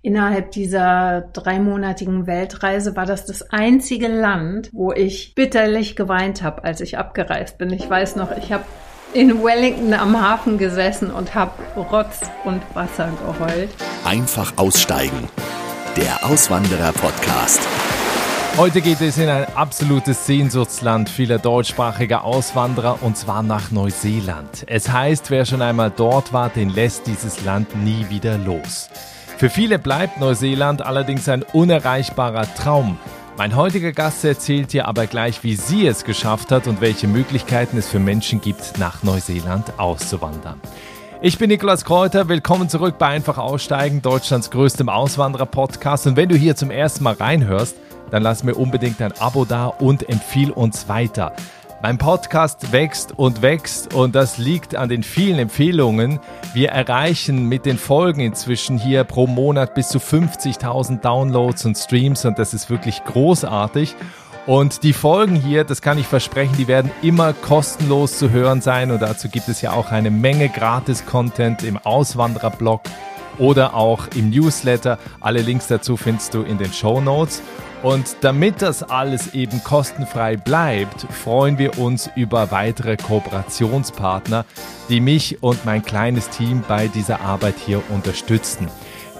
Innerhalb dieser dreimonatigen Weltreise war das das einzige Land, wo ich bitterlich geweint habe, als ich abgereist bin. Ich weiß noch, ich habe in Wellington am Hafen gesessen und habe Rotz und Wasser geheult. Einfach aussteigen. Der Auswanderer-Podcast. Heute geht es in ein absolutes Sehnsuchtsland vieler deutschsprachiger Auswanderer und zwar nach Neuseeland. Es heißt, wer schon einmal dort war, den lässt dieses Land nie wieder los. Für viele bleibt Neuseeland allerdings ein unerreichbarer Traum. Mein heutiger Gast erzählt dir aber gleich, wie sie es geschafft hat und welche Möglichkeiten es für Menschen gibt, nach Neuseeland auszuwandern. Ich bin Nikolaus Kräuter, willkommen zurück bei Einfach Aussteigen, Deutschlands größtem Auswanderer-Podcast. Und wenn du hier zum ersten Mal reinhörst, dann lass mir unbedingt ein Abo da und empfiehl uns weiter. Mein Podcast wächst und wächst und das liegt an den vielen Empfehlungen. Wir erreichen mit den Folgen inzwischen hier pro Monat bis zu 50.000 Downloads und Streams und das ist wirklich großartig. Und die Folgen hier, das kann ich versprechen, die werden immer kostenlos zu hören sein und dazu gibt es ja auch eine Menge Gratis-Content im Auswanderer-Blog oder auch im Newsletter. Alle Links dazu findest du in den Show Notes. Und damit das alles eben kostenfrei bleibt, freuen wir uns über weitere Kooperationspartner, die mich und mein kleines Team bei dieser Arbeit hier unterstützen.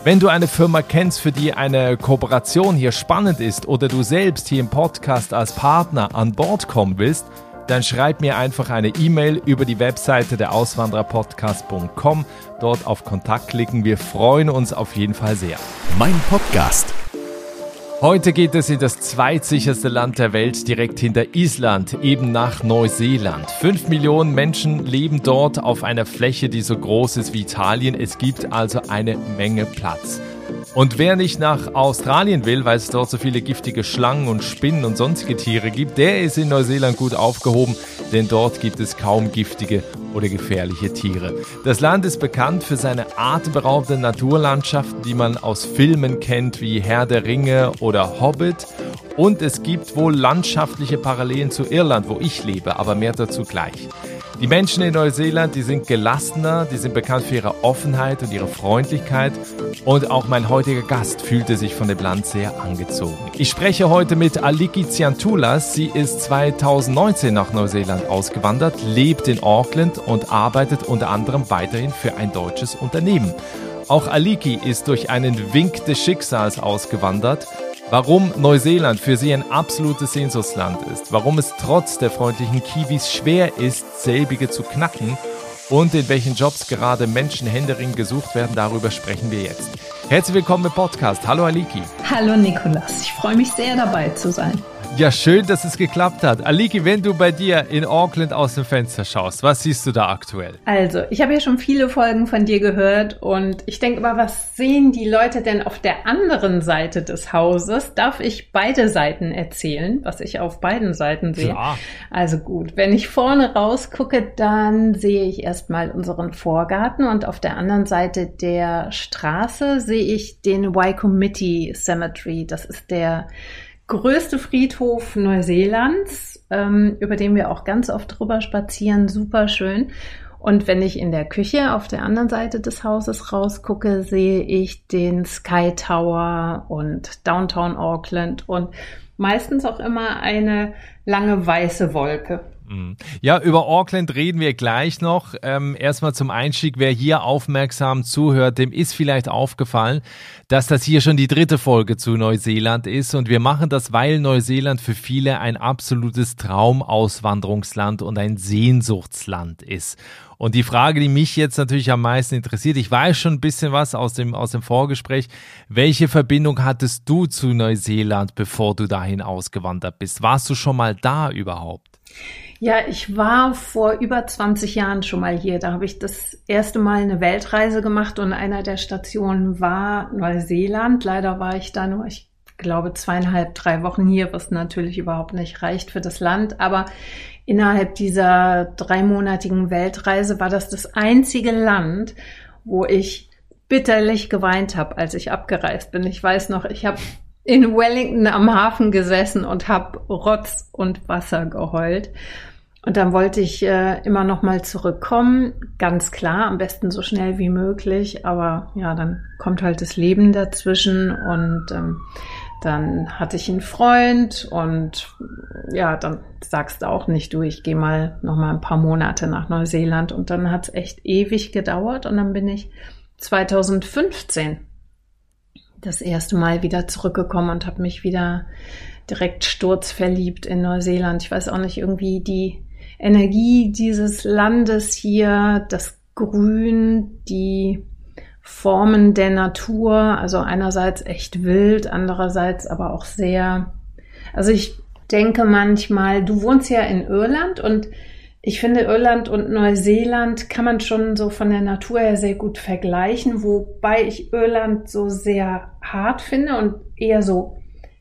Wenn du eine Firma kennst, für die eine Kooperation hier spannend ist oder du selbst hier im Podcast als Partner an Bord kommen willst, dann schreib mir einfach eine E-Mail über die Webseite der Auswandererpodcast.com. Dort auf Kontakt klicken. Wir freuen uns auf jeden Fall sehr. Mein Podcast Heute geht es in das zweitsicherste Land der Welt, direkt hinter Island, eben nach Neuseeland. Fünf Millionen Menschen leben dort auf einer Fläche, die so groß ist wie Italien. Es gibt also eine Menge Platz. Und wer nicht nach Australien will, weil es dort so viele giftige Schlangen und Spinnen und sonstige Tiere gibt, der ist in Neuseeland gut aufgehoben, denn dort gibt es kaum giftige oder gefährliche Tiere. Das Land ist bekannt für seine atemberaubenden Naturlandschaften, die man aus Filmen kennt wie Herr der Ringe oder Hobbit. Und es gibt wohl landschaftliche Parallelen zu Irland, wo ich lebe, aber mehr dazu gleich. Die Menschen in Neuseeland, die sind gelassener, die sind bekannt für ihre Offenheit und ihre Freundlichkeit. Und auch mein heutiger Gast fühlte sich von dem Land sehr angezogen. Ich spreche heute mit Aliki Ziantulas. Sie ist 2019 nach Neuseeland ausgewandert, lebt in Auckland und arbeitet unter anderem weiterhin für ein deutsches Unternehmen. Auch Aliki ist durch einen Wink des Schicksals ausgewandert Warum Neuseeland für sie ein absolutes Sehnsuchtsland ist, warum es trotz der freundlichen Kiwis schwer ist, selbige zu knacken und in welchen Jobs gerade Menschen händeringend gesucht werden, darüber sprechen wir jetzt. Herzlich willkommen im Podcast. Hallo Aliki. Hallo Nikolas, ich freue mich sehr dabei zu sein. Ja, schön, dass es geklappt hat. Aliki, wenn du bei dir in Auckland aus dem Fenster schaust, was siehst du da aktuell? Also, ich habe ja schon viele Folgen von dir gehört und ich denke mal, was sehen die Leute denn auf der anderen Seite des Hauses? Darf ich beide Seiten erzählen, was ich auf beiden Seiten sehe? Klar. Also gut, wenn ich vorne rausgucke, dann sehe ich erstmal unseren Vorgarten und auf der anderen Seite der Straße sehe ich den Waikumiti Cemetery. Das ist der größte Friedhof Neuseelands, ähm, über den wir auch ganz oft drüber spazieren. Super schön. Und wenn ich in der Küche auf der anderen Seite des Hauses rausgucke, sehe ich den Sky Tower und Downtown Auckland und meistens auch immer eine lange weiße Wolke. Mhm. Ja, über Auckland reden wir gleich noch. Ähm, erstmal zum Einstieg, wer hier aufmerksam zuhört, dem ist vielleicht aufgefallen, dass das hier schon die dritte Folge zu Neuseeland ist. Und wir machen das, weil Neuseeland für viele ein absolutes Traumauswanderungsland und ein Sehnsuchtsland ist. Und die Frage, die mich jetzt natürlich am meisten interessiert, ich weiß schon ein bisschen was aus dem, aus dem Vorgespräch. Welche Verbindung hattest du zu Neuseeland, bevor du dahin ausgewandert bist? Warst du schon mal da überhaupt? Ja, ich war vor über 20 Jahren schon mal hier. Da habe ich das erste Mal eine Weltreise gemacht und einer der Stationen war Neuseeland. Leider war ich da nur, ich glaube, zweieinhalb, drei Wochen hier, was natürlich überhaupt nicht reicht für das Land. Aber innerhalb dieser dreimonatigen Weltreise war das das einzige Land, wo ich bitterlich geweint habe, als ich abgereist bin. Ich weiß noch, ich habe in Wellington am Hafen gesessen und habe Rotz und Wasser geheult. Und dann wollte ich äh, immer noch mal zurückkommen, ganz klar, am besten so schnell wie möglich. Aber ja, dann kommt halt das Leben dazwischen. Und ähm, dann hatte ich einen Freund. Und ja, dann sagst du auch nicht, du, ich gehe mal noch mal ein paar Monate nach Neuseeland. Und dann hat es echt ewig gedauert. Und dann bin ich 2015 das erste Mal wieder zurückgekommen und habe mich wieder direkt sturzverliebt in Neuseeland. Ich weiß auch nicht, irgendwie die Energie dieses Landes hier, das Grün, die Formen der Natur, also einerseits echt wild, andererseits aber auch sehr, also ich denke manchmal, du wohnst ja in Irland und ich finde, Irland und Neuseeland kann man schon so von der Natur her sehr gut vergleichen, wobei ich Irland so sehr hart finde und eher so,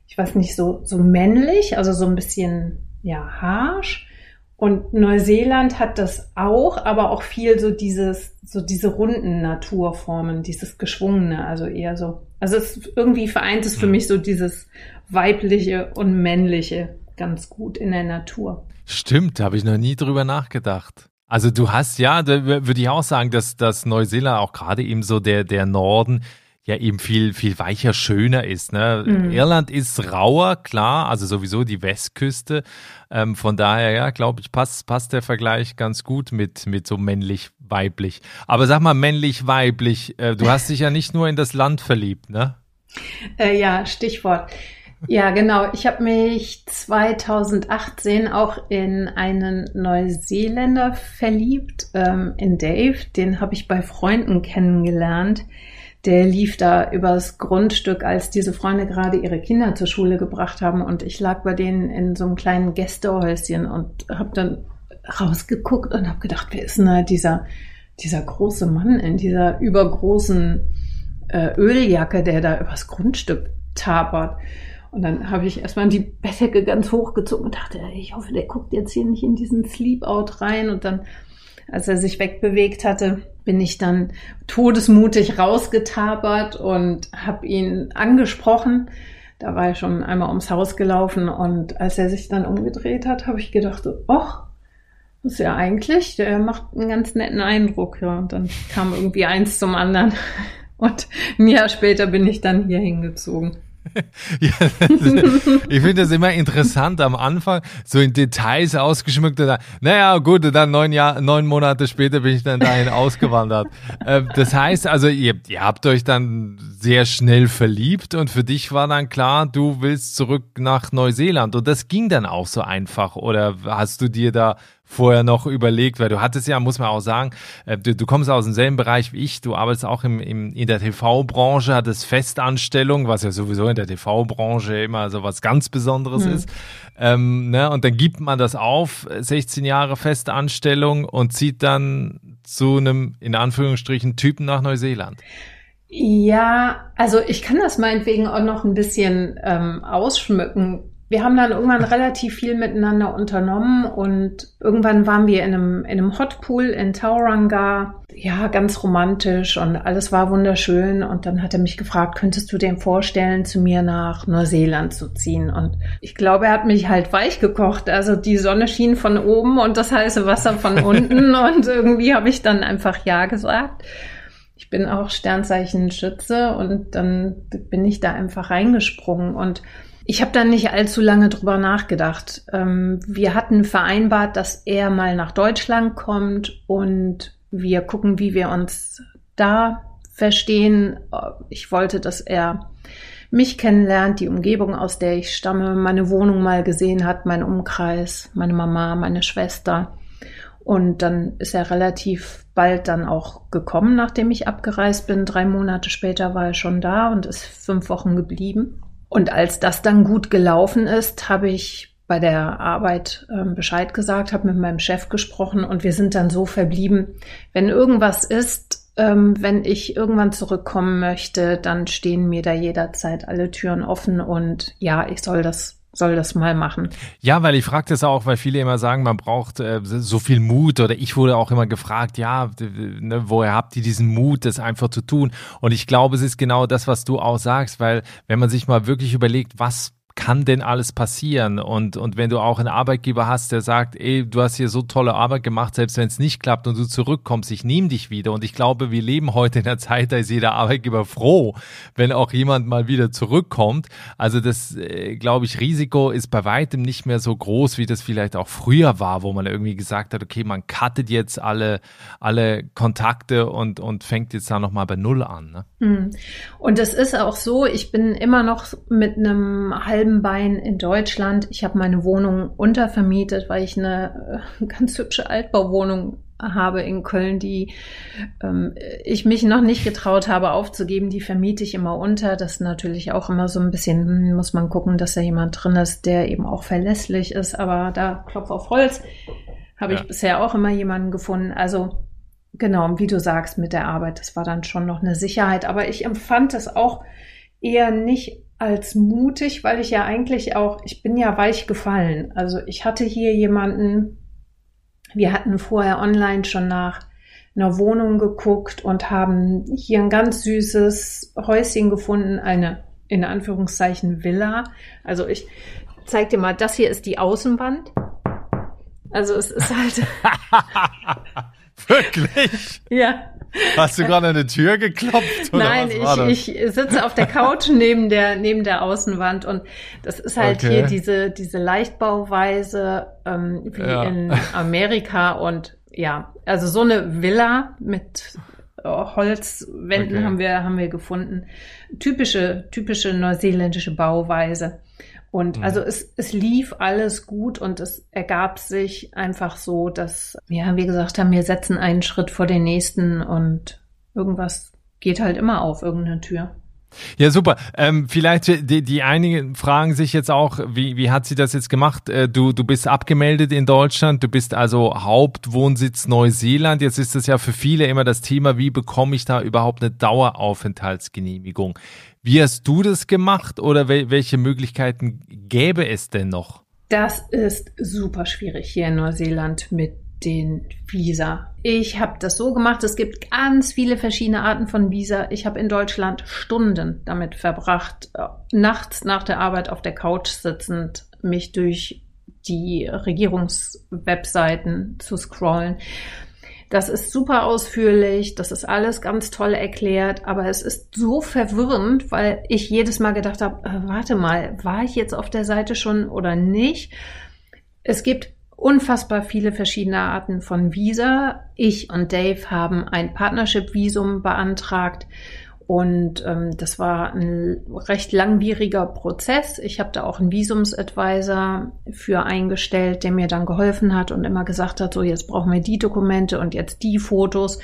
ich weiß nicht, so, so männlich, also so ein bisschen, ja, harsh. Und Neuseeland hat das auch, aber auch viel so dieses, so diese runden Naturformen, dieses Geschwungene, also eher so. Also es irgendwie vereint es für hm. mich so dieses weibliche und männliche ganz gut in der Natur. Stimmt, da habe ich noch nie drüber nachgedacht. Also du hast ja, da würde ich auch sagen, dass, dass Neuseeland auch gerade eben so der, der Norden ja eben viel, viel weicher, schöner ist. Ne? Mhm. Irland ist rauer, klar, also sowieso die Westküste. Ähm, von daher, ja, glaube ich, passt, passt der Vergleich ganz gut mit, mit so männlich-weiblich. Aber sag mal, männlich-weiblich, äh, du hast dich ja nicht nur in das Land verliebt, ne? Äh, ja, Stichwort. Ja, genau. Ich habe mich 2018 auch in einen Neuseeländer verliebt, ähm, in Dave. Den habe ich bei Freunden kennengelernt der lief da übers Grundstück, als diese Freunde gerade ihre Kinder zur Schule gebracht haben und ich lag bei denen in so einem kleinen Gästehäuschen und habe dann rausgeguckt und habe gedacht, wer ist denn da dieser, dieser große Mann in dieser übergroßen äh, Öljacke, der da übers Grundstück tapert. Und dann habe ich erstmal die Bettdecke ganz hochgezogen und dachte, ich hoffe, der guckt jetzt hier nicht in diesen Sleepout rein. Und dann, als er sich wegbewegt hatte, bin ich dann todesmutig rausgetapert und habe ihn angesprochen. Da war er schon einmal ums Haus gelaufen und als er sich dann umgedreht hat, habe ich gedacht, ach, das ist ja eigentlich, der macht einen ganz netten Eindruck. Ja, und dann kam irgendwie eins zum anderen. Und ein Jahr später bin ich dann hier hingezogen. ja, ich finde das immer interessant am Anfang, so in Details ausgeschmückt. Und dann, naja, gut, dann neun, Jahr, neun Monate später bin ich dann dahin ausgewandert. Äh, das heißt also, ihr, ihr habt euch dann sehr schnell verliebt und für dich war dann klar, du willst zurück nach Neuseeland. Und das ging dann auch so einfach. Oder hast du dir da vorher noch überlegt, weil du hattest ja, muss man auch sagen, äh, du, du kommst aus demselben Bereich wie ich, du arbeitest auch im, im, in der TV-Branche, hattest Festanstellung, was ja sowieso in der TV-Branche immer so was ganz Besonderes mhm. ist. Ähm, ne? Und dann gibt man das auf, 16 Jahre Festanstellung und zieht dann zu einem, in Anführungsstrichen, Typen nach Neuseeland. Ja, also ich kann das meinetwegen auch noch ein bisschen ähm, ausschmücken wir haben dann irgendwann relativ viel miteinander unternommen und irgendwann waren wir in einem, in einem Hotpool in Tauranga. Ja, ganz romantisch und alles war wunderschön. Und dann hat er mich gefragt, könntest du dir vorstellen, zu mir nach Neuseeland zu ziehen? Und ich glaube, er hat mich halt weich gekocht. Also die Sonne schien von oben und das heiße Wasser von unten. und irgendwie habe ich dann einfach Ja gesagt. Ich bin auch Sternzeichen Schütze und dann bin ich da einfach reingesprungen und ich habe dann nicht allzu lange drüber nachgedacht. Ähm, wir hatten vereinbart, dass er mal nach Deutschland kommt und wir gucken, wie wir uns da verstehen. Ich wollte, dass er mich kennenlernt, die Umgebung, aus der ich stamme, meine Wohnung mal gesehen hat, mein Umkreis, meine Mama, meine Schwester. Und dann ist er relativ bald dann auch gekommen, nachdem ich abgereist bin. Drei Monate später war er schon da und ist fünf Wochen geblieben. Und als das dann gut gelaufen ist, habe ich bei der Arbeit ähm, Bescheid gesagt, habe mit meinem Chef gesprochen und wir sind dann so verblieben, wenn irgendwas ist, ähm, wenn ich irgendwann zurückkommen möchte, dann stehen mir da jederzeit alle Türen offen und ja, ich soll das soll das mal machen. Ja, weil ich frage das auch, weil viele immer sagen, man braucht äh, so viel Mut oder ich wurde auch immer gefragt, ja, ne, woher habt ihr diesen Mut, das einfach zu tun? Und ich glaube, es ist genau das, was du auch sagst, weil wenn man sich mal wirklich überlegt, was kann denn alles passieren? Und, und wenn du auch einen Arbeitgeber hast, der sagt, ey, du hast hier so tolle Arbeit gemacht, selbst wenn es nicht klappt und du zurückkommst, ich nehme dich wieder. Und ich glaube, wir leben heute in der Zeit, da ist jeder Arbeitgeber froh, wenn auch jemand mal wieder zurückkommt. Also das, äh, glaube ich, Risiko ist bei weitem nicht mehr so groß, wie das vielleicht auch früher war, wo man irgendwie gesagt hat, okay, man cuttet jetzt alle, alle Kontakte und, und fängt jetzt da nochmal bei Null an. Ne? Hm. Und es ist auch so, ich bin immer noch mit einem halben Bein in Deutschland. Ich habe meine Wohnung untervermietet, weil ich eine äh, ganz hübsche Altbauwohnung habe in Köln, die ähm, ich mich noch nicht getraut habe aufzugeben. Die vermiete ich immer unter. Das ist natürlich auch immer so ein bisschen, hm, muss man gucken, dass da jemand drin ist, der eben auch verlässlich ist. Aber da Klopf auf Holz habe ja. ich bisher auch immer jemanden gefunden. Also genau, wie du sagst, mit der Arbeit, das war dann schon noch eine Sicherheit. Aber ich empfand es auch eher nicht als mutig, weil ich ja eigentlich auch, ich bin ja weich gefallen. Also ich hatte hier jemanden, wir hatten vorher online schon nach einer Wohnung geguckt und haben hier ein ganz süßes Häuschen gefunden, eine in Anführungszeichen Villa. Also ich zeig dir mal, das hier ist die Außenwand. Also es ist halt. Wirklich? ja. Hast du gerade an eine Tür geklopft? Nein, ich, ich sitze auf der Couch neben der, neben der Außenwand und das ist halt okay. hier diese, diese Leichtbauweise ähm, wie ja. in Amerika und ja, also so eine Villa mit äh, Holzwänden okay. haben wir, haben wir gefunden. Typische, typische neuseeländische Bauweise. Und mhm. also es, es lief alles gut und es ergab sich einfach so, dass ja, wir gesagt haben, wir setzen einen Schritt vor den nächsten und irgendwas geht halt immer auf, irgendeine Tür. Ja, super. Ähm, vielleicht die, die einigen fragen sich jetzt auch, wie, wie hat sie das jetzt gemacht? Äh, du, du bist abgemeldet in Deutschland, du bist also Hauptwohnsitz Neuseeland. Jetzt ist das ja für viele immer das Thema, wie bekomme ich da überhaupt eine Daueraufenthaltsgenehmigung? Wie hast du das gemacht oder wel welche Möglichkeiten gäbe es denn noch? Das ist super schwierig hier in Neuseeland mit den Visa. Ich habe das so gemacht, es gibt ganz viele verschiedene Arten von Visa. Ich habe in Deutschland Stunden damit verbracht, äh, nachts nach der Arbeit auf der Couch sitzend mich durch die Regierungswebseiten zu scrollen. Das ist super ausführlich, das ist alles ganz toll erklärt, aber es ist so verwirrend, weil ich jedes Mal gedacht habe, äh, warte mal, war ich jetzt auf der Seite schon oder nicht? Es gibt unfassbar viele verschiedene Arten von Visa. Ich und Dave haben ein Partnership-Visum beantragt und ähm, das war ein recht langwieriger Prozess. Ich habe da auch einen Visumsadvisor für eingestellt, der mir dann geholfen hat und immer gesagt hat, so jetzt brauchen wir die Dokumente und jetzt die Fotos.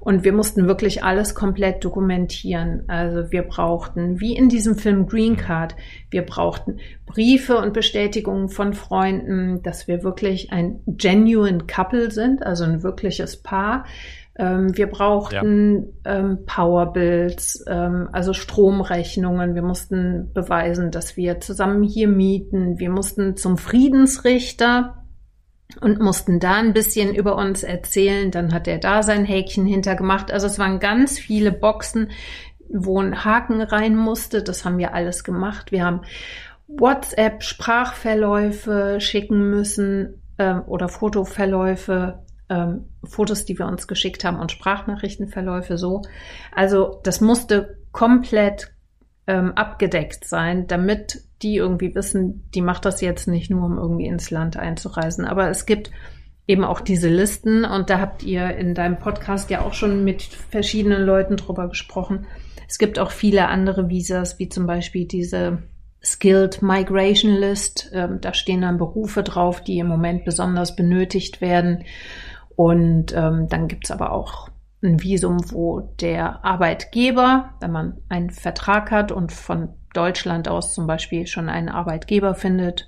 Und wir mussten wirklich alles komplett dokumentieren. Also wir brauchten, wie in diesem Film Green Card, wir brauchten Briefe und Bestätigungen von Freunden, dass wir wirklich ein genuine Couple sind, also ein wirkliches Paar. Ähm, wir brauchten ja. ähm, Powerbills, ähm, also Stromrechnungen. Wir mussten beweisen, dass wir zusammen hier mieten. Wir mussten zum Friedensrichter und mussten da ein bisschen über uns erzählen. Dann hat er da sein Häkchen hintergemacht. Also es waren ganz viele Boxen, wo ein Haken rein musste. Das haben wir alles gemacht. Wir haben WhatsApp-Sprachverläufe schicken müssen äh, oder Fotoverläufe ähm, Fotos, die wir uns geschickt haben und Sprachnachrichtenverläufe so. Also das musste komplett ähm, abgedeckt sein, damit die irgendwie wissen, die macht das jetzt nicht nur, um irgendwie ins Land einzureisen. Aber es gibt eben auch diese Listen und da habt ihr in deinem Podcast ja auch schon mit verschiedenen Leuten drüber gesprochen. Es gibt auch viele andere Visas, wie zum Beispiel diese Skilled Migration List. Ähm, da stehen dann Berufe drauf, die im Moment besonders benötigt werden. Und ähm, dann gibt's aber auch ein Visum, wo der Arbeitgeber, wenn man einen Vertrag hat und von Deutschland aus zum Beispiel schon einen Arbeitgeber findet,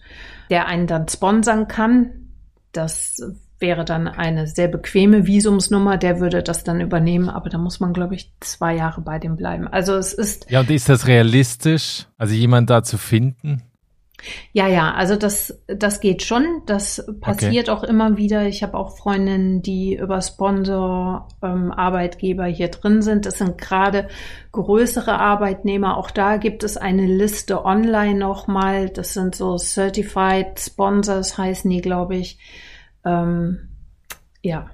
der einen dann sponsern kann. Das wäre dann eine sehr bequeme Visumsnummer, der würde das dann übernehmen, aber da muss man, glaube ich, zwei Jahre bei dem bleiben. Also es ist. Ja, und ist das realistisch, also jemand da zu finden? Ja, ja, also das, das geht schon. Das passiert okay. auch immer wieder. Ich habe auch Freundinnen, die über Sponsor, ähm, Arbeitgeber hier drin sind. Das sind gerade größere Arbeitnehmer. Auch da gibt es eine Liste online nochmal. Das sind so Certified Sponsors, heißen die, glaube ich. Ähm, ja.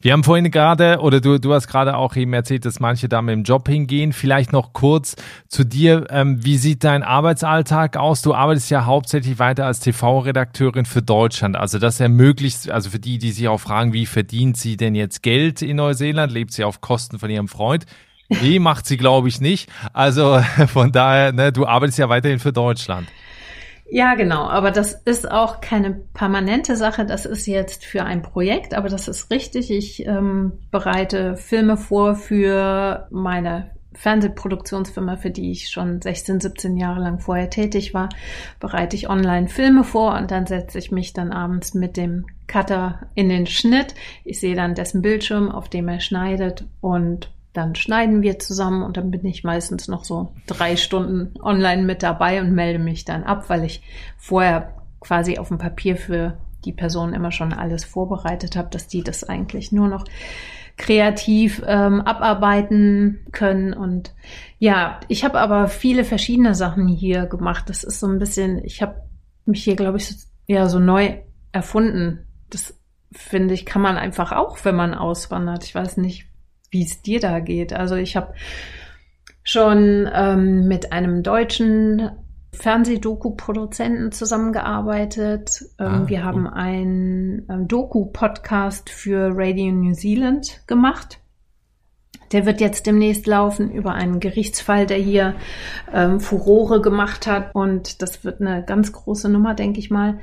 Wir haben vorhin gerade, oder du, du hast gerade auch eben erzählt, dass manche da mit dem Job hingehen. Vielleicht noch kurz zu dir. Ähm, wie sieht dein Arbeitsalltag aus? Du arbeitest ja hauptsächlich weiter als TV-Redakteurin für Deutschland. Also das ermöglicht, also für die, die sich auch fragen, wie verdient sie denn jetzt Geld in Neuseeland? Lebt sie auf Kosten von ihrem Freund? Nee, macht sie, glaube ich, nicht. Also von daher, ne, du arbeitest ja weiterhin für Deutschland. Ja, genau. Aber das ist auch keine permanente Sache. Das ist jetzt für ein Projekt, aber das ist richtig. Ich ähm, bereite Filme vor für meine Fernsehproduktionsfirma, für die ich schon 16, 17 Jahre lang vorher tätig war, bereite ich online Filme vor und dann setze ich mich dann abends mit dem Cutter in den Schnitt. Ich sehe dann dessen Bildschirm, auf dem er schneidet und dann schneiden wir zusammen und dann bin ich meistens noch so drei Stunden online mit dabei und melde mich dann ab, weil ich vorher quasi auf dem Papier für die Person immer schon alles vorbereitet habe, dass die das eigentlich nur noch kreativ ähm, abarbeiten können. Und ja, ich habe aber viele verschiedene Sachen hier gemacht. Das ist so ein bisschen, ich habe mich hier, glaube ich, ja so neu erfunden. Das finde ich, kann man einfach auch, wenn man auswandert. Ich weiß nicht, wie es dir da geht. Also ich habe schon ähm, mit einem deutschen Fernsehdoku-Produzenten zusammengearbeitet. Ähm, ah, wir haben einen ähm, Doku-Podcast für Radio New Zealand gemacht. Der wird jetzt demnächst laufen über einen Gerichtsfall, der hier ähm, Furore gemacht hat. Und das wird eine ganz große Nummer, denke ich mal.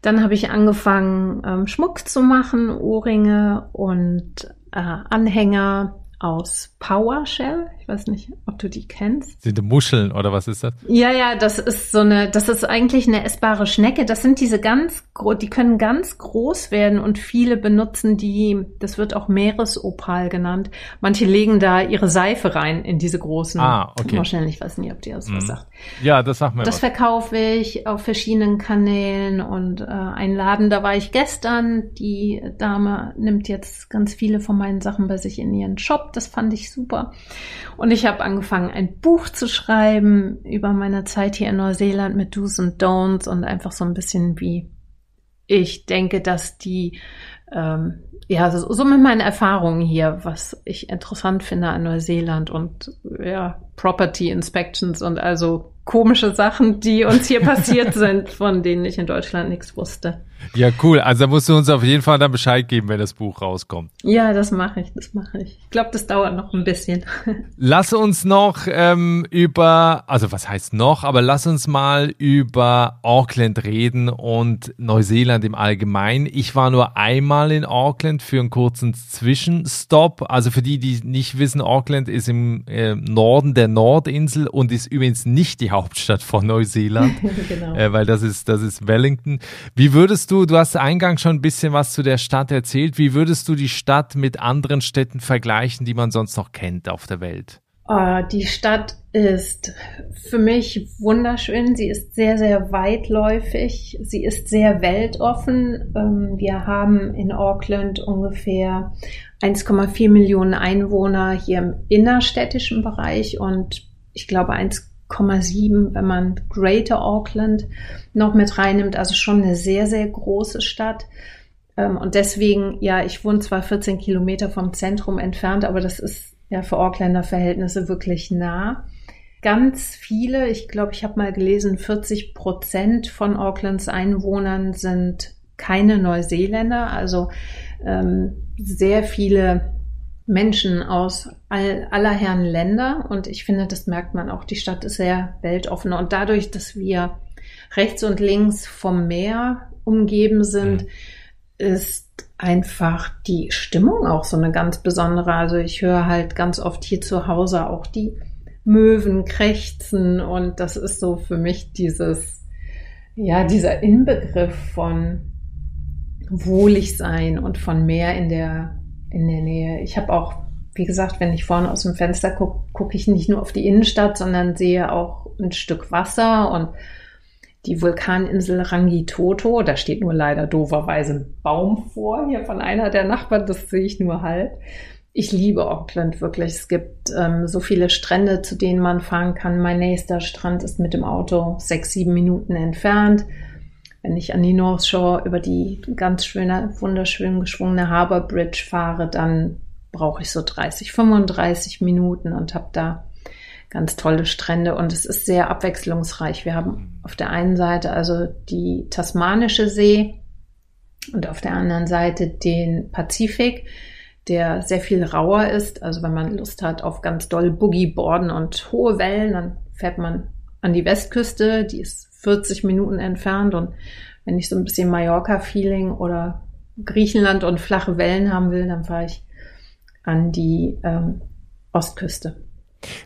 Dann habe ich angefangen, ähm, Schmuck zu machen, Ohrringe und Anhänger aus PowerShell. Ich weiß nicht, ob du die kennst. Sind Muscheln oder was ist das? Ja, ja, das ist so eine, das ist eigentlich eine essbare Schnecke. Das sind diese ganz, die können ganz groß werden und viele benutzen die, das wird auch Meeresopal genannt. Manche legen da ihre Seife rein in diese großen ah, okay. Muscheln. Ich weiß nicht, ob dir das mhm. was sagt. Ja, das sagt mir Das was. verkaufe ich auf verschiedenen Kanälen und äh, ein Laden, da war ich gestern. Die Dame nimmt jetzt ganz viele von meinen Sachen bei sich in ihren Shop das fand ich super. Und ich habe angefangen, ein Buch zu schreiben über meine Zeit hier in Neuseeland mit Do's und Don'ts und einfach so ein bisschen wie ich denke, dass die, ähm, ja, so, so mit meinen Erfahrungen hier, was ich interessant finde an Neuseeland und ja, Property Inspections und also komische Sachen, die uns hier passiert sind, von denen ich in Deutschland nichts wusste. Ja, cool. Also da musst du uns auf jeden Fall dann Bescheid geben, wenn das Buch rauskommt. Ja, das mache ich, das mache ich. Ich glaube, das dauert noch ein bisschen. Lass uns noch ähm, über, also was heißt noch, aber lass uns mal über Auckland reden und Neuseeland im Allgemeinen. Ich war nur einmal in Auckland für einen kurzen Zwischenstopp. Also für die, die nicht wissen, Auckland ist im äh, Norden der Nordinsel und ist übrigens nicht die Hauptstadt von Neuseeland, genau. äh, weil das ist, das ist Wellington. Wie würdest du, du hast eingangs schon ein bisschen was zu der Stadt erzählt, wie würdest du die Stadt mit anderen Städten vergleichen, die man sonst noch kennt auf der Welt? Oh, die Stadt ist für mich wunderschön. Sie ist sehr, sehr weitläufig. Sie ist sehr weltoffen. Ähm, wir haben in Auckland ungefähr 1,4 Millionen Einwohner hier im innerstädtischen Bereich und ich glaube 1, 8,7, wenn man Greater Auckland noch mit reinnimmt. Also schon eine sehr, sehr große Stadt. Ähm, und deswegen, ja, ich wohne zwar 14 Kilometer vom Zentrum entfernt, aber das ist ja für Auckländer Verhältnisse wirklich nah. Ganz viele, ich glaube, ich habe mal gelesen, 40 Prozent von Aucklands Einwohnern sind keine Neuseeländer. Also ähm, sehr viele Menschen aus all, aller Herren Länder und ich finde, das merkt man auch. Die Stadt ist sehr weltoffen und dadurch, dass wir rechts und links vom Meer umgeben sind, mhm. ist einfach die Stimmung auch so eine ganz besondere. Also ich höre halt ganz oft hier zu Hause auch die Möwen krächzen und das ist so für mich dieses, ja, dieser Inbegriff von wohlig sein und von Meer in der in der Nähe. Ich habe auch, wie gesagt, wenn ich vorne aus dem Fenster gucke, gucke ich nicht nur auf die Innenstadt, sondern sehe auch ein Stück Wasser und die Vulkaninsel Rangitoto. Da steht nur leider doverweise ein Baum vor, hier von einer der Nachbarn, das sehe ich nur halb. Ich liebe Auckland wirklich. Es gibt ähm, so viele Strände, zu denen man fahren kann. Mein nächster Strand ist mit dem Auto sechs, sieben Minuten entfernt. Wenn ich an die North Shore über die ganz schöne, wunderschön geschwungene Harbour Bridge fahre, dann brauche ich so 30, 35 Minuten und habe da ganz tolle Strände und es ist sehr abwechslungsreich. Wir haben auf der einen Seite also die Tasmanische See und auf der anderen Seite den Pazifik, der sehr viel rauer ist. Also wenn man Lust hat auf ganz doll Boogie-Borden und hohe Wellen, dann fährt man an die Westküste, die ist 40 Minuten entfernt und wenn ich so ein bisschen Mallorca-Feeling oder Griechenland und flache Wellen haben will, dann fahre ich an die ähm, Ostküste.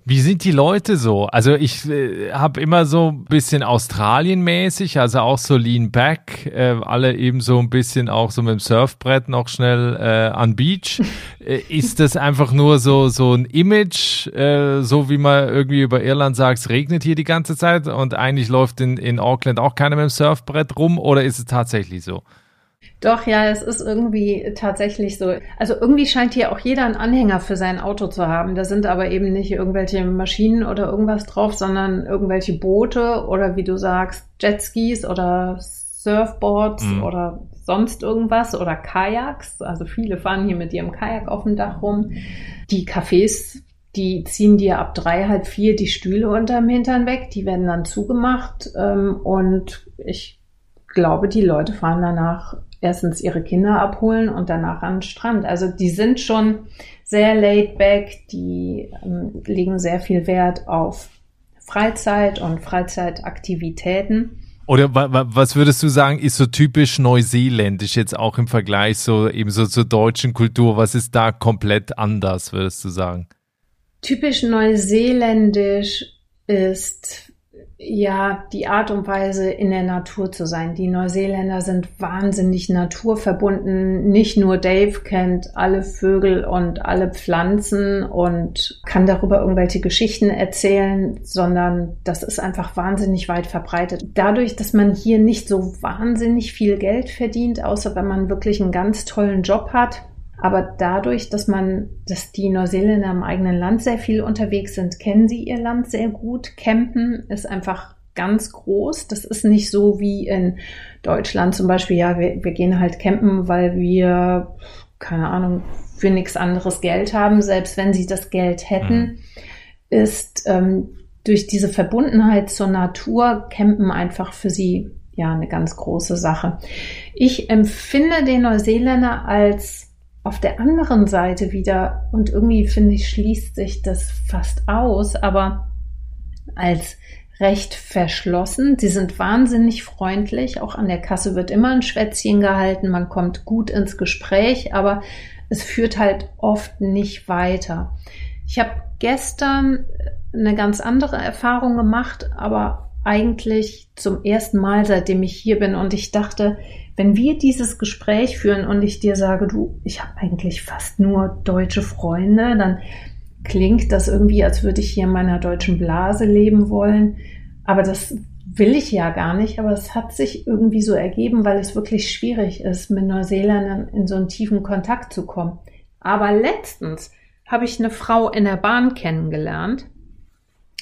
Wie sind die Leute so? Also ich äh, habe immer so ein bisschen Australienmäßig, also auch so Lean Back, äh, alle eben so ein bisschen auch so mit dem Surfbrett noch schnell äh, an Beach. äh, ist das einfach nur so so ein Image, äh, so wie man irgendwie über Irland sagt, es regnet hier die ganze Zeit und eigentlich läuft in, in Auckland auch keiner mit dem Surfbrett rum oder ist es tatsächlich so? Doch, ja, es ist irgendwie tatsächlich so. Also irgendwie scheint hier auch jeder einen Anhänger für sein Auto zu haben. Da sind aber eben nicht irgendwelche Maschinen oder irgendwas drauf, sondern irgendwelche Boote oder wie du sagst, Jetskis oder Surfboards mhm. oder sonst irgendwas oder Kajaks. Also viele fahren hier mit ihrem Kajak auf dem Dach rum. Die Cafés, die ziehen dir ab drei, halb vier die Stühle unterm Hintern weg. Die werden dann zugemacht. Ähm, und ich glaube, die Leute fahren danach erstens ihre Kinder abholen und danach an den Strand. Also die sind schon sehr laid back, die ähm, legen sehr viel Wert auf Freizeit und Freizeitaktivitäten. Oder was würdest du sagen, ist so typisch neuseeländisch jetzt auch im Vergleich so eben so zur deutschen Kultur? Was ist da komplett anders, würdest du sagen? Typisch neuseeländisch ist ja, die Art und Weise in der Natur zu sein. Die Neuseeländer sind wahnsinnig naturverbunden. Nicht nur Dave kennt alle Vögel und alle Pflanzen und kann darüber irgendwelche Geschichten erzählen, sondern das ist einfach wahnsinnig weit verbreitet. Dadurch, dass man hier nicht so wahnsinnig viel Geld verdient, außer wenn man wirklich einen ganz tollen Job hat, aber dadurch, dass man, dass die Neuseeländer im eigenen Land sehr viel unterwegs sind, kennen sie ihr Land sehr gut. Campen ist einfach ganz groß. Das ist nicht so wie in Deutschland zum Beispiel, ja, wir, wir gehen halt campen, weil wir, keine Ahnung, für nichts anderes Geld haben. Selbst wenn sie das Geld hätten, mhm. ist ähm, durch diese Verbundenheit zur Natur Campen einfach für sie ja eine ganz große Sache. Ich empfinde den Neuseeländer als auf der anderen Seite wieder, und irgendwie finde ich, schließt sich das fast aus, aber als recht verschlossen. Sie sind wahnsinnig freundlich. Auch an der Kasse wird immer ein Schwätzchen gehalten. Man kommt gut ins Gespräch, aber es führt halt oft nicht weiter. Ich habe gestern eine ganz andere Erfahrung gemacht, aber eigentlich zum ersten Mal, seitdem ich hier bin. Und ich dachte, wenn wir dieses Gespräch führen und ich dir sage, du, ich habe eigentlich fast nur deutsche Freunde, dann klingt das irgendwie, als würde ich hier in meiner deutschen Blase leben wollen. Aber das will ich ja gar nicht, aber es hat sich irgendwie so ergeben, weil es wirklich schwierig ist, mit Neuseeländern in so einen tiefen Kontakt zu kommen. Aber letztens habe ich eine Frau in der Bahn kennengelernt,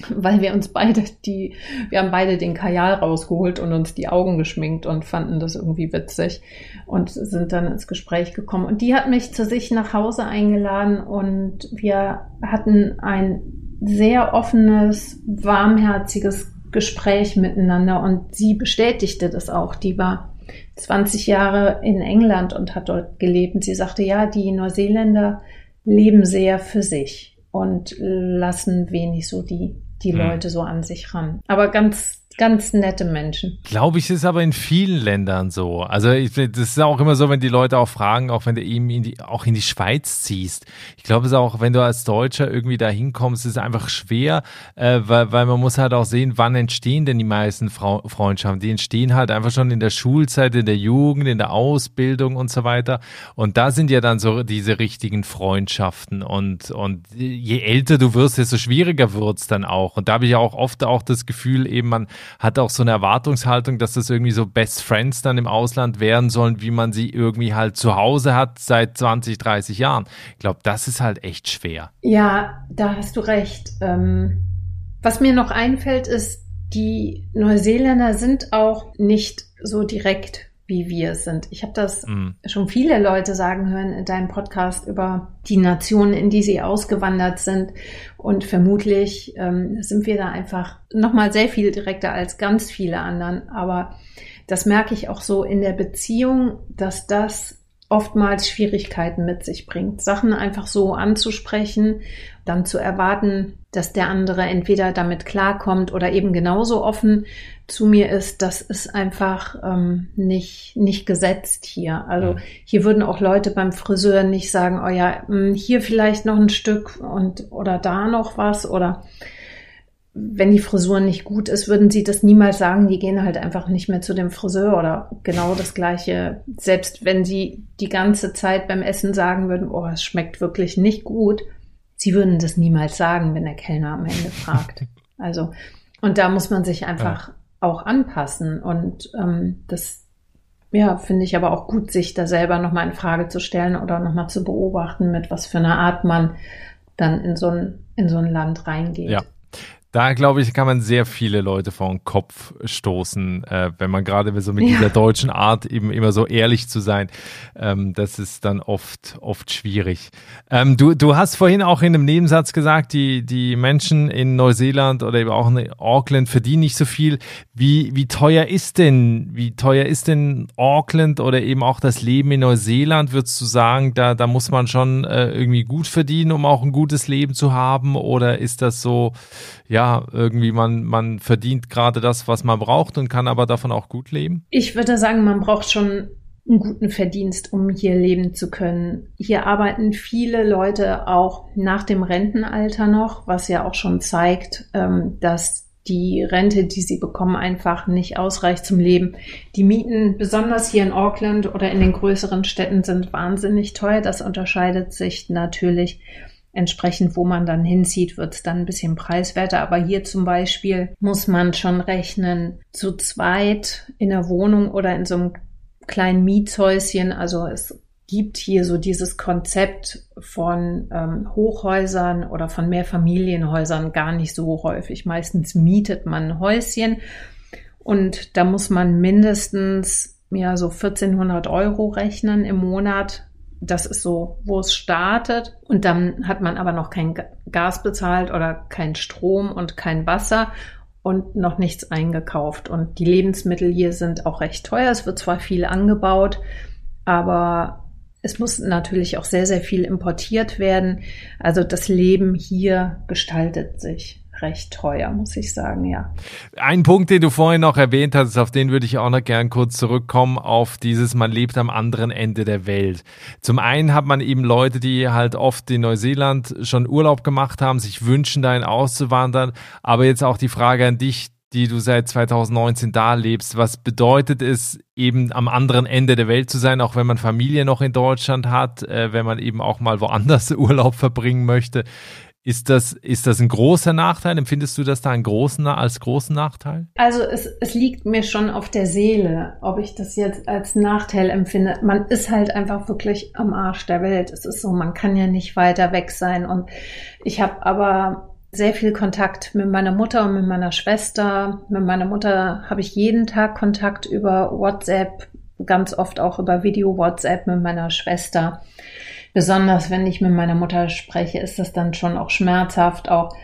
weil wir uns beide die, wir haben beide den Kajal rausgeholt und uns die Augen geschminkt und fanden das irgendwie witzig und sind dann ins Gespräch gekommen. Und die hat mich zu sich nach Hause eingeladen und wir hatten ein sehr offenes, warmherziges Gespräch miteinander und sie bestätigte das auch. Die war 20 Jahre in England und hat dort gelebt. Und sie sagte, ja, die Neuseeländer leben sehr für sich und lassen wenig so die die hm. Leute so an sich ran. Aber ganz ganz nette Menschen. Glaube ich, ist aber in vielen Ländern so. Also ich, das ist auch immer so, wenn die Leute auch fragen, auch wenn du eben in die, auch in die Schweiz ziehst. Ich glaube es ist auch, wenn du als Deutscher irgendwie da hinkommst, ist es einfach schwer, äh, weil, weil man muss halt auch sehen, wann entstehen denn die meisten Frau, Freundschaften. Die entstehen halt einfach schon in der Schulzeit, in der Jugend, in der Ausbildung und so weiter. Und da sind ja dann so diese richtigen Freundschaften. Und, und je älter du wirst, desto schwieriger wird's dann auch. Und da habe ich auch oft auch das Gefühl, eben man hat auch so eine Erwartungshaltung, dass das irgendwie so Best Friends dann im Ausland werden sollen, wie man sie irgendwie halt zu Hause hat seit 20, 30 Jahren. Ich glaube, das ist halt echt schwer. Ja, da hast du recht. Ähm, was mir noch einfällt, ist, die Neuseeländer sind auch nicht so direkt wie wir es sind. Ich habe das mm. schon viele Leute sagen hören in deinem Podcast über die Nationen, in die sie ausgewandert sind. Und vermutlich ähm, sind wir da einfach nochmal sehr viel direkter als ganz viele anderen. Aber das merke ich auch so in der Beziehung, dass das oftmals Schwierigkeiten mit sich bringt, Sachen einfach so anzusprechen, dann zu erwarten, dass der andere entweder damit klarkommt oder eben genauso offen zu mir ist, das ist einfach ähm, nicht, nicht gesetzt hier. Also hier würden auch Leute beim Friseur nicht sagen, oh ja, hm, hier vielleicht noch ein Stück und oder da noch was oder wenn die Frisur nicht gut ist, würden sie das niemals sagen. Die gehen halt einfach nicht mehr zu dem Friseur oder genau das Gleiche. Selbst wenn sie die ganze Zeit beim Essen sagen würden, oh, es schmeckt wirklich nicht gut. Sie würden das niemals sagen, wenn der Kellner am Ende fragt. Also, und da muss man sich einfach ja. auch anpassen. Und ähm, das, ja, finde ich aber auch gut, sich da selber nochmal in Frage zu stellen oder nochmal zu beobachten, mit was für einer Art man dann in so ein, in so ein Land reingeht. Ja. Da glaube ich, kann man sehr viele Leute vor den Kopf stoßen, äh, wenn man gerade so mit ja. dieser deutschen Art eben immer so ehrlich zu sein. Ähm, das ist dann oft, oft schwierig. Ähm, du, du hast vorhin auch in einem Nebensatz gesagt, die, die Menschen in Neuseeland oder eben auch in Auckland verdienen nicht so viel. Wie, wie teuer ist denn, wie teuer ist denn Auckland oder eben auch das Leben in Neuseeland? Würdest du sagen, da, da muss man schon äh, irgendwie gut verdienen, um auch ein gutes Leben zu haben? Oder ist das so, ja, irgendwie man, man verdient gerade das, was man braucht und kann aber davon auch gut leben? Ich würde sagen, man braucht schon einen guten Verdienst, um hier leben zu können. Hier arbeiten viele Leute auch nach dem Rentenalter noch, was ja auch schon zeigt, ähm, dass die Rente, die sie bekommen, einfach nicht ausreicht zum Leben. Die Mieten, besonders hier in Auckland oder in den größeren Städten, sind wahnsinnig teuer. Das unterscheidet sich natürlich Entsprechend, wo man dann hinzieht, wird es dann ein bisschen preiswerter. Aber hier zum Beispiel muss man schon rechnen, zu zweit in der Wohnung oder in so einem kleinen Mietshäuschen. Also es gibt hier so dieses Konzept von ähm, Hochhäusern oder von Mehrfamilienhäusern gar nicht so häufig. Meistens mietet man ein Häuschen und da muss man mindestens ja so 1400 Euro rechnen im Monat das ist so, wo es startet. Und dann hat man aber noch kein Gas bezahlt oder kein Strom und kein Wasser und noch nichts eingekauft. Und die Lebensmittel hier sind auch recht teuer. Es wird zwar viel angebaut, aber es muss natürlich auch sehr, sehr viel importiert werden. Also das Leben hier gestaltet sich recht teuer, muss ich sagen, ja. Ein Punkt, den du vorhin noch erwähnt hast, auf den würde ich auch noch gern kurz zurückkommen, auf dieses, man lebt am anderen Ende der Welt. Zum einen hat man eben Leute, die halt oft in Neuseeland schon Urlaub gemacht haben, sich wünschen, dahin auszuwandern, aber jetzt auch die Frage an dich, die du seit 2019 da lebst. Was bedeutet es, eben am anderen Ende der Welt zu sein, auch wenn man Familie noch in Deutschland hat, äh, wenn man eben auch mal woanders Urlaub verbringen möchte? Ist das, ist das ein großer Nachteil? Empfindest du das da einen großen, als großen Nachteil? Also es, es liegt mir schon auf der Seele, ob ich das jetzt als Nachteil empfinde. Man ist halt einfach wirklich am Arsch der Welt. Es ist so, man kann ja nicht weiter weg sein. Und ich habe aber sehr viel Kontakt mit meiner Mutter und mit meiner Schwester. Mit meiner Mutter habe ich jeden Tag Kontakt über WhatsApp, ganz oft auch über Video-WhatsApp mit meiner Schwester besonders wenn ich mit meiner Mutter spreche, ist das dann schon auch schmerzhaft. Auch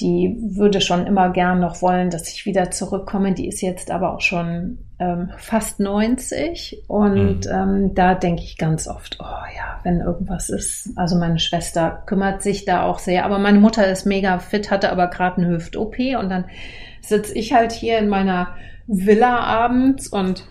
die würde schon immer gern noch wollen, dass ich wieder zurückkomme. Die ist jetzt aber auch schon ähm, fast 90 und mhm. ähm, da denke ich ganz oft, oh ja, wenn irgendwas ist. Also meine Schwester kümmert sich da auch sehr, aber meine Mutter ist mega fit, hatte aber gerade eine Hüft-OP und dann sitze ich halt hier in meiner Villa abends und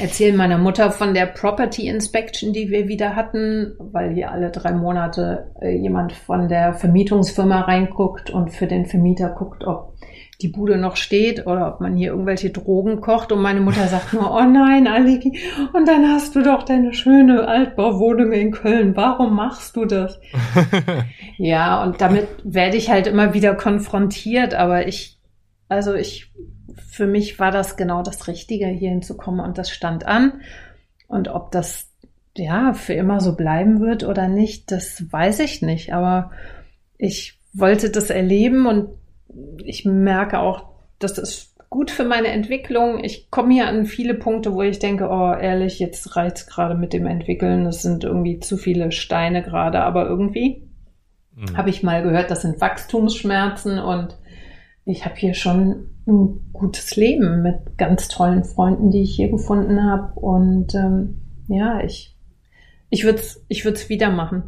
erzählen meiner Mutter von der Property Inspection, die wir wieder hatten, weil hier alle drei Monate äh, jemand von der Vermietungsfirma reinguckt und für den Vermieter guckt, ob die Bude noch steht oder ob man hier irgendwelche Drogen kocht. Und meine Mutter sagt nur, oh nein, Aliki, und dann hast du doch deine schöne Altbauwohnung in Köln. Warum machst du das? ja, und damit werde ich halt immer wieder konfrontiert, aber ich Also ich, für mich war das genau das Richtige, hier hinzukommen und das stand an. Und ob das ja für immer so bleiben wird oder nicht, das weiß ich nicht. Aber ich wollte das erleben und ich merke auch, das ist gut für meine Entwicklung. Ich komme hier an viele Punkte, wo ich denke, oh, ehrlich, jetzt reizt gerade mit dem Entwickeln. Das sind irgendwie zu viele Steine gerade, aber irgendwie mhm. habe ich mal gehört, das sind Wachstumsschmerzen und ich habe hier schon ein gutes Leben mit ganz tollen Freunden, die ich hier gefunden habe. Und ähm, ja, ich, ich würde es ich würd's wieder machen.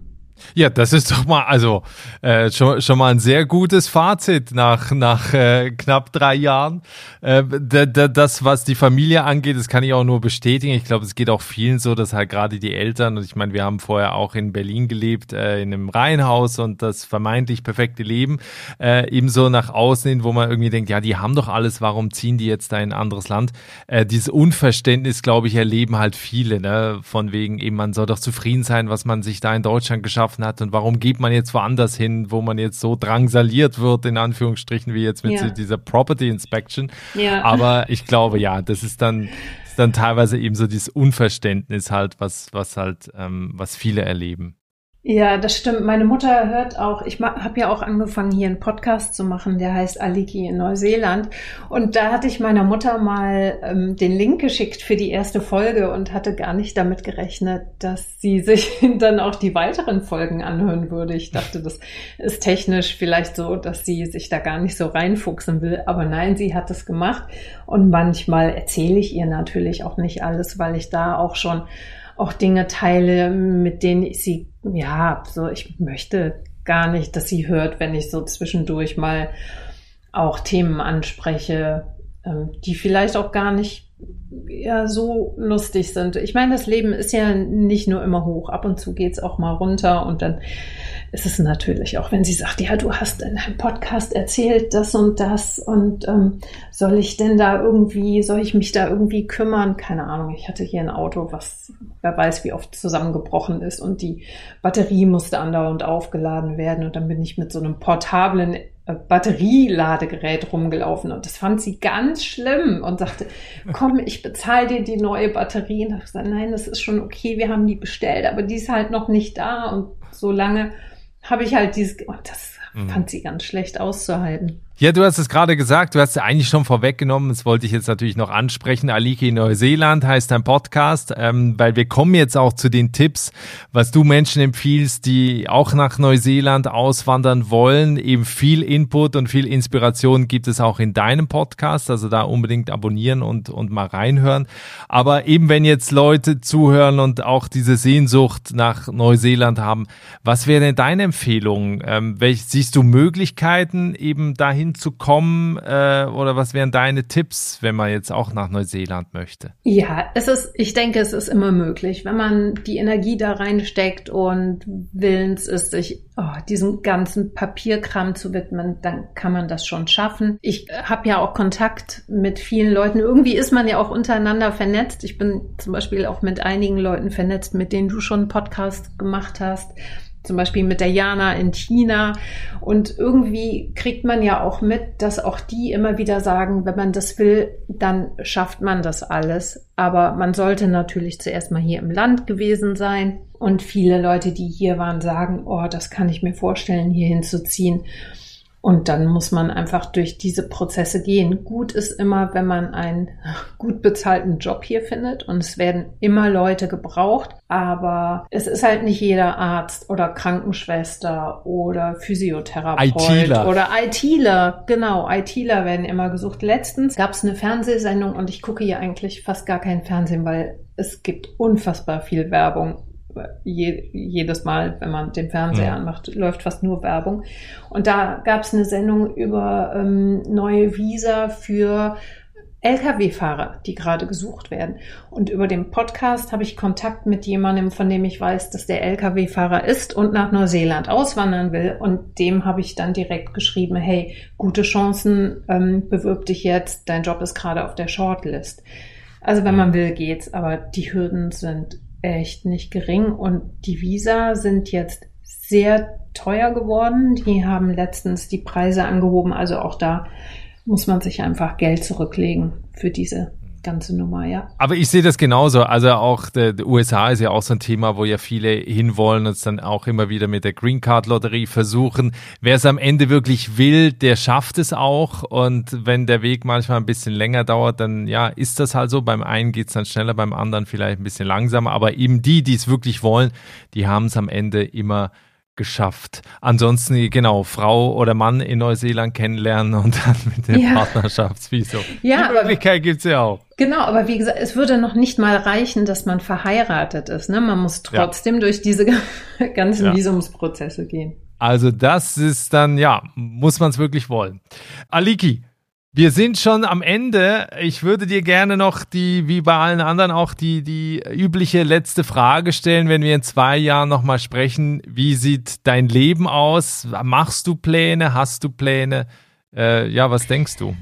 Ja, das ist doch mal, also äh, schon, schon mal ein sehr gutes Fazit nach, nach äh, knapp drei Jahren. Äh, das, was die Familie angeht, das kann ich auch nur bestätigen. Ich glaube, es geht auch vielen so, dass halt gerade die Eltern, und ich meine, wir haben vorher auch in Berlin gelebt, äh, in einem Reihenhaus und das vermeintlich perfekte Leben, äh, eben so nach außen hin, wo man irgendwie denkt, ja, die haben doch alles, warum ziehen die jetzt da in ein anderes Land? Äh, dieses Unverständnis, glaube ich, erleben halt viele, ne? von wegen eben, man soll doch zufrieden sein, was man sich da in Deutschland geschafft geschaffen hat und warum geht man jetzt woanders hin, wo man jetzt so drangsaliert wird, in Anführungsstrichen, wie jetzt mit ja. dieser Property Inspection. Ja. Aber ich glaube, ja, das ist dann, ist dann teilweise eben so dieses Unverständnis halt, was, was halt, ähm, was viele erleben. Ja, das stimmt. Meine Mutter hört auch, ich habe ja auch angefangen, hier einen Podcast zu machen, der heißt Aliki in Neuseeland. Und da hatte ich meiner Mutter mal ähm, den Link geschickt für die erste Folge und hatte gar nicht damit gerechnet, dass sie sich dann auch die weiteren Folgen anhören würde. Ich dachte, das ist technisch vielleicht so, dass sie sich da gar nicht so reinfuchsen will. Aber nein, sie hat es gemacht. Und manchmal erzähle ich ihr natürlich auch nicht alles, weil ich da auch schon auch Dinge teile, mit denen ich sie, ja, so, ich möchte gar nicht, dass sie hört, wenn ich so zwischendurch mal auch Themen anspreche, ähm, die vielleicht auch gar nicht ja so lustig sind. Ich meine, das Leben ist ja nicht nur immer hoch. Ab und zu geht's auch mal runter und dann ist es natürlich auch, wenn sie sagt, ja, du hast in einem Podcast erzählt das und das und ähm, soll ich denn da irgendwie, soll ich mich da irgendwie kümmern? Keine Ahnung. Ich hatte hier ein Auto, was wer weiß wie oft zusammengebrochen ist und die Batterie musste andauernd aufgeladen werden und dann bin ich mit so einem portablen äh, Batterieladegerät rumgelaufen und das fand sie ganz schlimm und sagte, komm, ich bezahle dir die neue Batterie. Und ich gesagt, nein, das ist schon okay, wir haben die bestellt, aber die ist halt noch nicht da und so lange habe ich halt dieses, oh, das mhm. fand sie ganz schlecht auszuhalten. Ja, du hast es gerade gesagt, du hast es eigentlich schon vorweggenommen, das wollte ich jetzt natürlich noch ansprechen. Aliki Neuseeland heißt dein Podcast, ähm, weil wir kommen jetzt auch zu den Tipps, was du Menschen empfiehlst, die auch nach Neuseeland auswandern wollen. Eben viel Input und viel Inspiration gibt es auch in deinem Podcast, also da unbedingt abonnieren und, und mal reinhören. Aber eben wenn jetzt Leute zuhören und auch diese Sehnsucht nach Neuseeland haben, was wäre denn deine Empfehlung? Ähm, welch, siehst du Möglichkeiten eben dahin dahin zu kommen? Äh, oder was wären deine Tipps, wenn man jetzt auch nach Neuseeland möchte? Ja, es ist, ich denke, es ist immer möglich, wenn man die Energie da reinsteckt und willens ist, sich oh, diesem ganzen Papierkram zu widmen, dann kann man das schon schaffen. Ich habe ja auch Kontakt mit vielen Leuten. Irgendwie ist man ja auch untereinander vernetzt. Ich bin zum Beispiel auch mit einigen Leuten vernetzt, mit denen du schon einen Podcast gemacht hast zum Beispiel mit der Jana in China. Und irgendwie kriegt man ja auch mit, dass auch die immer wieder sagen, wenn man das will, dann schafft man das alles. Aber man sollte natürlich zuerst mal hier im Land gewesen sein. Und viele Leute, die hier waren, sagen, oh, das kann ich mir vorstellen, hier hinzuziehen. Und dann muss man einfach durch diese Prozesse gehen. Gut ist immer, wenn man einen gut bezahlten Job hier findet und es werden immer Leute gebraucht, aber es ist halt nicht jeder Arzt oder Krankenschwester oder Physiotherapeut ITler. oder ITler. Genau, ITler werden immer gesucht. Letztens gab es eine Fernsehsendung und ich gucke hier eigentlich fast gar kein Fernsehen, weil es gibt unfassbar viel Werbung je, jedes Mal, wenn man den Fernseher ja. anmacht, läuft fast nur Werbung. Und da gab es eine Sendung über ähm, neue Visa für Lkw-Fahrer, die gerade gesucht werden. Und über den Podcast habe ich Kontakt mit jemandem, von dem ich weiß, dass der Lkw-Fahrer ist und nach Neuseeland auswandern will. Und dem habe ich dann direkt geschrieben, hey, gute Chancen, ähm, bewirb dich jetzt, dein Job ist gerade auf der Shortlist. Also wenn man will, geht's, aber die Hürden sind echt nicht gering. Und die Visa sind jetzt sehr teuer geworden. Die haben letztens die Preise angehoben. Also auch da muss man sich einfach Geld zurücklegen für diese ganze Nummer, ja. Aber ich sehe das genauso. Also auch der, der, USA ist ja auch so ein Thema, wo ja viele hinwollen und es dann auch immer wieder mit der Green Card Lotterie versuchen. Wer es am Ende wirklich will, der schafft es auch. Und wenn der Weg manchmal ein bisschen länger dauert, dann ja, ist das halt so. Beim einen geht es dann schneller, beim anderen vielleicht ein bisschen langsamer. Aber eben die, die es wirklich wollen, die haben es am Ende immer geschafft. Ansonsten, genau, Frau oder Mann in Neuseeland kennenlernen und dann mit dem ja. Partnerschaftsvisum. Ja, Die Möglichkeit gibt es ja auch. Genau, aber wie gesagt, es würde noch nicht mal reichen, dass man verheiratet ist. Ne? Man muss trotzdem ja. durch diese ganzen ja. Visumsprozesse gehen. Also das ist dann, ja, muss man es wirklich wollen. Aliki, wir sind schon am Ende. Ich würde dir gerne noch die, wie bei allen anderen, auch die, die übliche letzte Frage stellen, wenn wir in zwei Jahren nochmal sprechen. Wie sieht dein Leben aus? Machst du Pläne? Hast du Pläne? Äh, ja, was denkst du?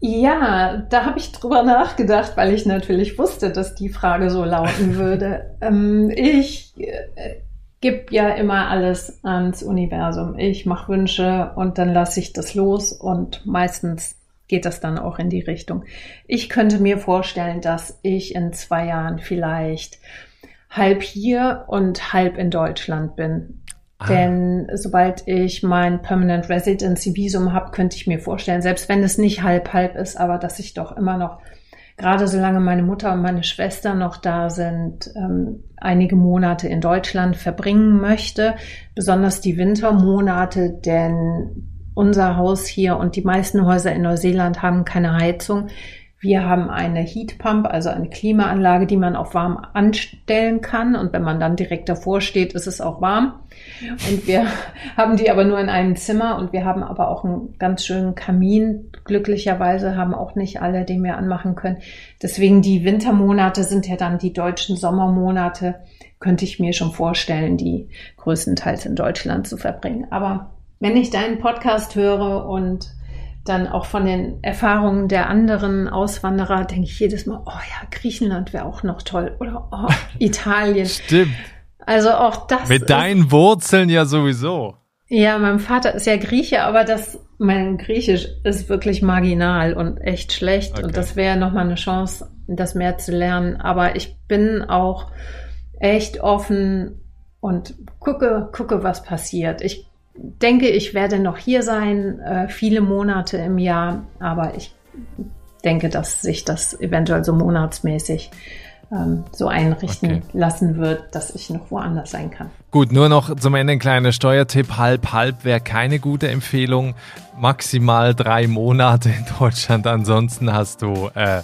Ja, da habe ich drüber nachgedacht, weil ich natürlich wusste, dass die Frage so lauten würde. ähm, ich äh, gebe ja immer alles ans Universum. Ich mache Wünsche und dann lasse ich das los und meistens geht das dann auch in die Richtung. Ich könnte mir vorstellen, dass ich in zwei Jahren vielleicht halb hier und halb in Deutschland bin. Ah. Denn sobald ich mein Permanent Residency Visum habe, könnte ich mir vorstellen, selbst wenn es nicht halb halb ist, aber dass ich doch immer noch, gerade solange meine Mutter und meine Schwester noch da sind, ähm, einige Monate in Deutschland verbringen möchte, besonders die Wintermonate, denn unser Haus hier und die meisten Häuser in Neuseeland haben keine Heizung. Wir haben eine Heatpump, also eine Klimaanlage, die man auch warm anstellen kann. Und wenn man dann direkt davor steht, ist es auch warm. Und wir haben die aber nur in einem Zimmer und wir haben aber auch einen ganz schönen Kamin. Glücklicherweise haben auch nicht alle, den wir anmachen können. Deswegen die Wintermonate sind ja dann die deutschen Sommermonate. Könnte ich mir schon vorstellen, die größtenteils in Deutschland zu verbringen. Aber wenn ich deinen Podcast höre und dann auch von den Erfahrungen der anderen Auswanderer, denke ich jedes Mal, oh ja, Griechenland wäre auch noch toll oder oh, Italien. Stimmt. Also auch das. Mit deinen Wurzeln ja sowieso. Ja, mein Vater ist ja Grieche, aber das, mein Griechisch ist wirklich marginal und echt schlecht. Okay. Und das wäre nochmal eine Chance, das mehr zu lernen. Aber ich bin auch echt offen und gucke, gucke, was passiert. Ich denke, ich werde noch hier sein, äh, viele Monate im Jahr, aber ich denke, dass sich das eventuell so monatsmäßig ähm, so einrichten okay. lassen wird, dass ich noch woanders sein kann. Gut, nur noch zum Ende ein kleiner Steuertipp. Halb, halb wäre keine gute Empfehlung. Maximal drei Monate in Deutschland. Ansonsten hast du äh,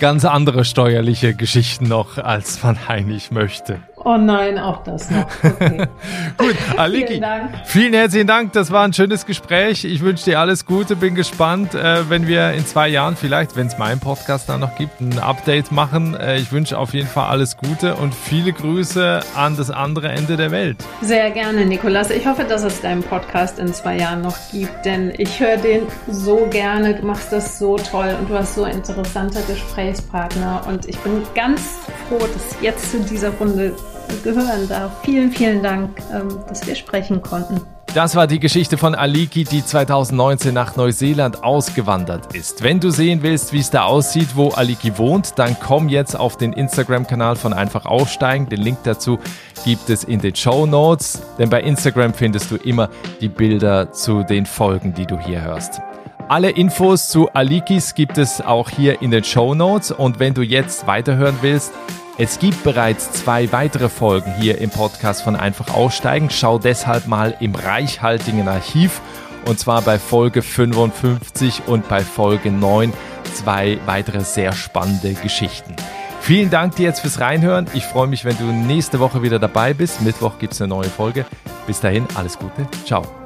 ganz andere steuerliche Geschichten noch, als man eigentlich möchte. Oh nein, auch das noch. Okay. Gut, Aliki, vielen, Dank. vielen herzlichen Dank. Das war ein schönes Gespräch. Ich wünsche dir alles Gute. Bin gespannt, äh, wenn wir in zwei Jahren vielleicht, wenn es meinen Podcast dann noch gibt, ein Update machen. Äh, ich wünsche auf jeden Fall alles Gute und viele Grüße an das andere Ende der Welt. Sehr gerne, Nikolas. Ich hoffe, dass es deinen Podcast in zwei Jahren noch gibt, denn ich höre den so gerne. Du machst das so toll und du hast so interessante Gesprächspartner und ich bin ganz froh, dass jetzt zu dieser Runde gehören darf. Vielen, vielen Dank, ähm, dass wir sprechen konnten. Das war die Geschichte von Aliki, die 2019 nach Neuseeland ausgewandert ist. Wenn du sehen willst, wie es da aussieht, wo Aliki wohnt, dann komm jetzt auf den Instagram-Kanal von Einfach Aufsteigen. Den Link dazu gibt es in den Show Notes, denn bei Instagram findest du immer die Bilder zu den Folgen, die du hier hörst. Alle Infos zu Alikis gibt es auch hier in den Show Notes und wenn du jetzt weiterhören willst, es gibt bereits zwei weitere Folgen hier im Podcast von Einfach Aussteigen. Schau deshalb mal im reichhaltigen Archiv und zwar bei Folge 55 und bei Folge 9 zwei weitere sehr spannende Geschichten. Vielen Dank dir jetzt fürs Reinhören. Ich freue mich, wenn du nächste Woche wieder dabei bist. Mittwoch gibt es eine neue Folge. Bis dahin, alles Gute. Ciao.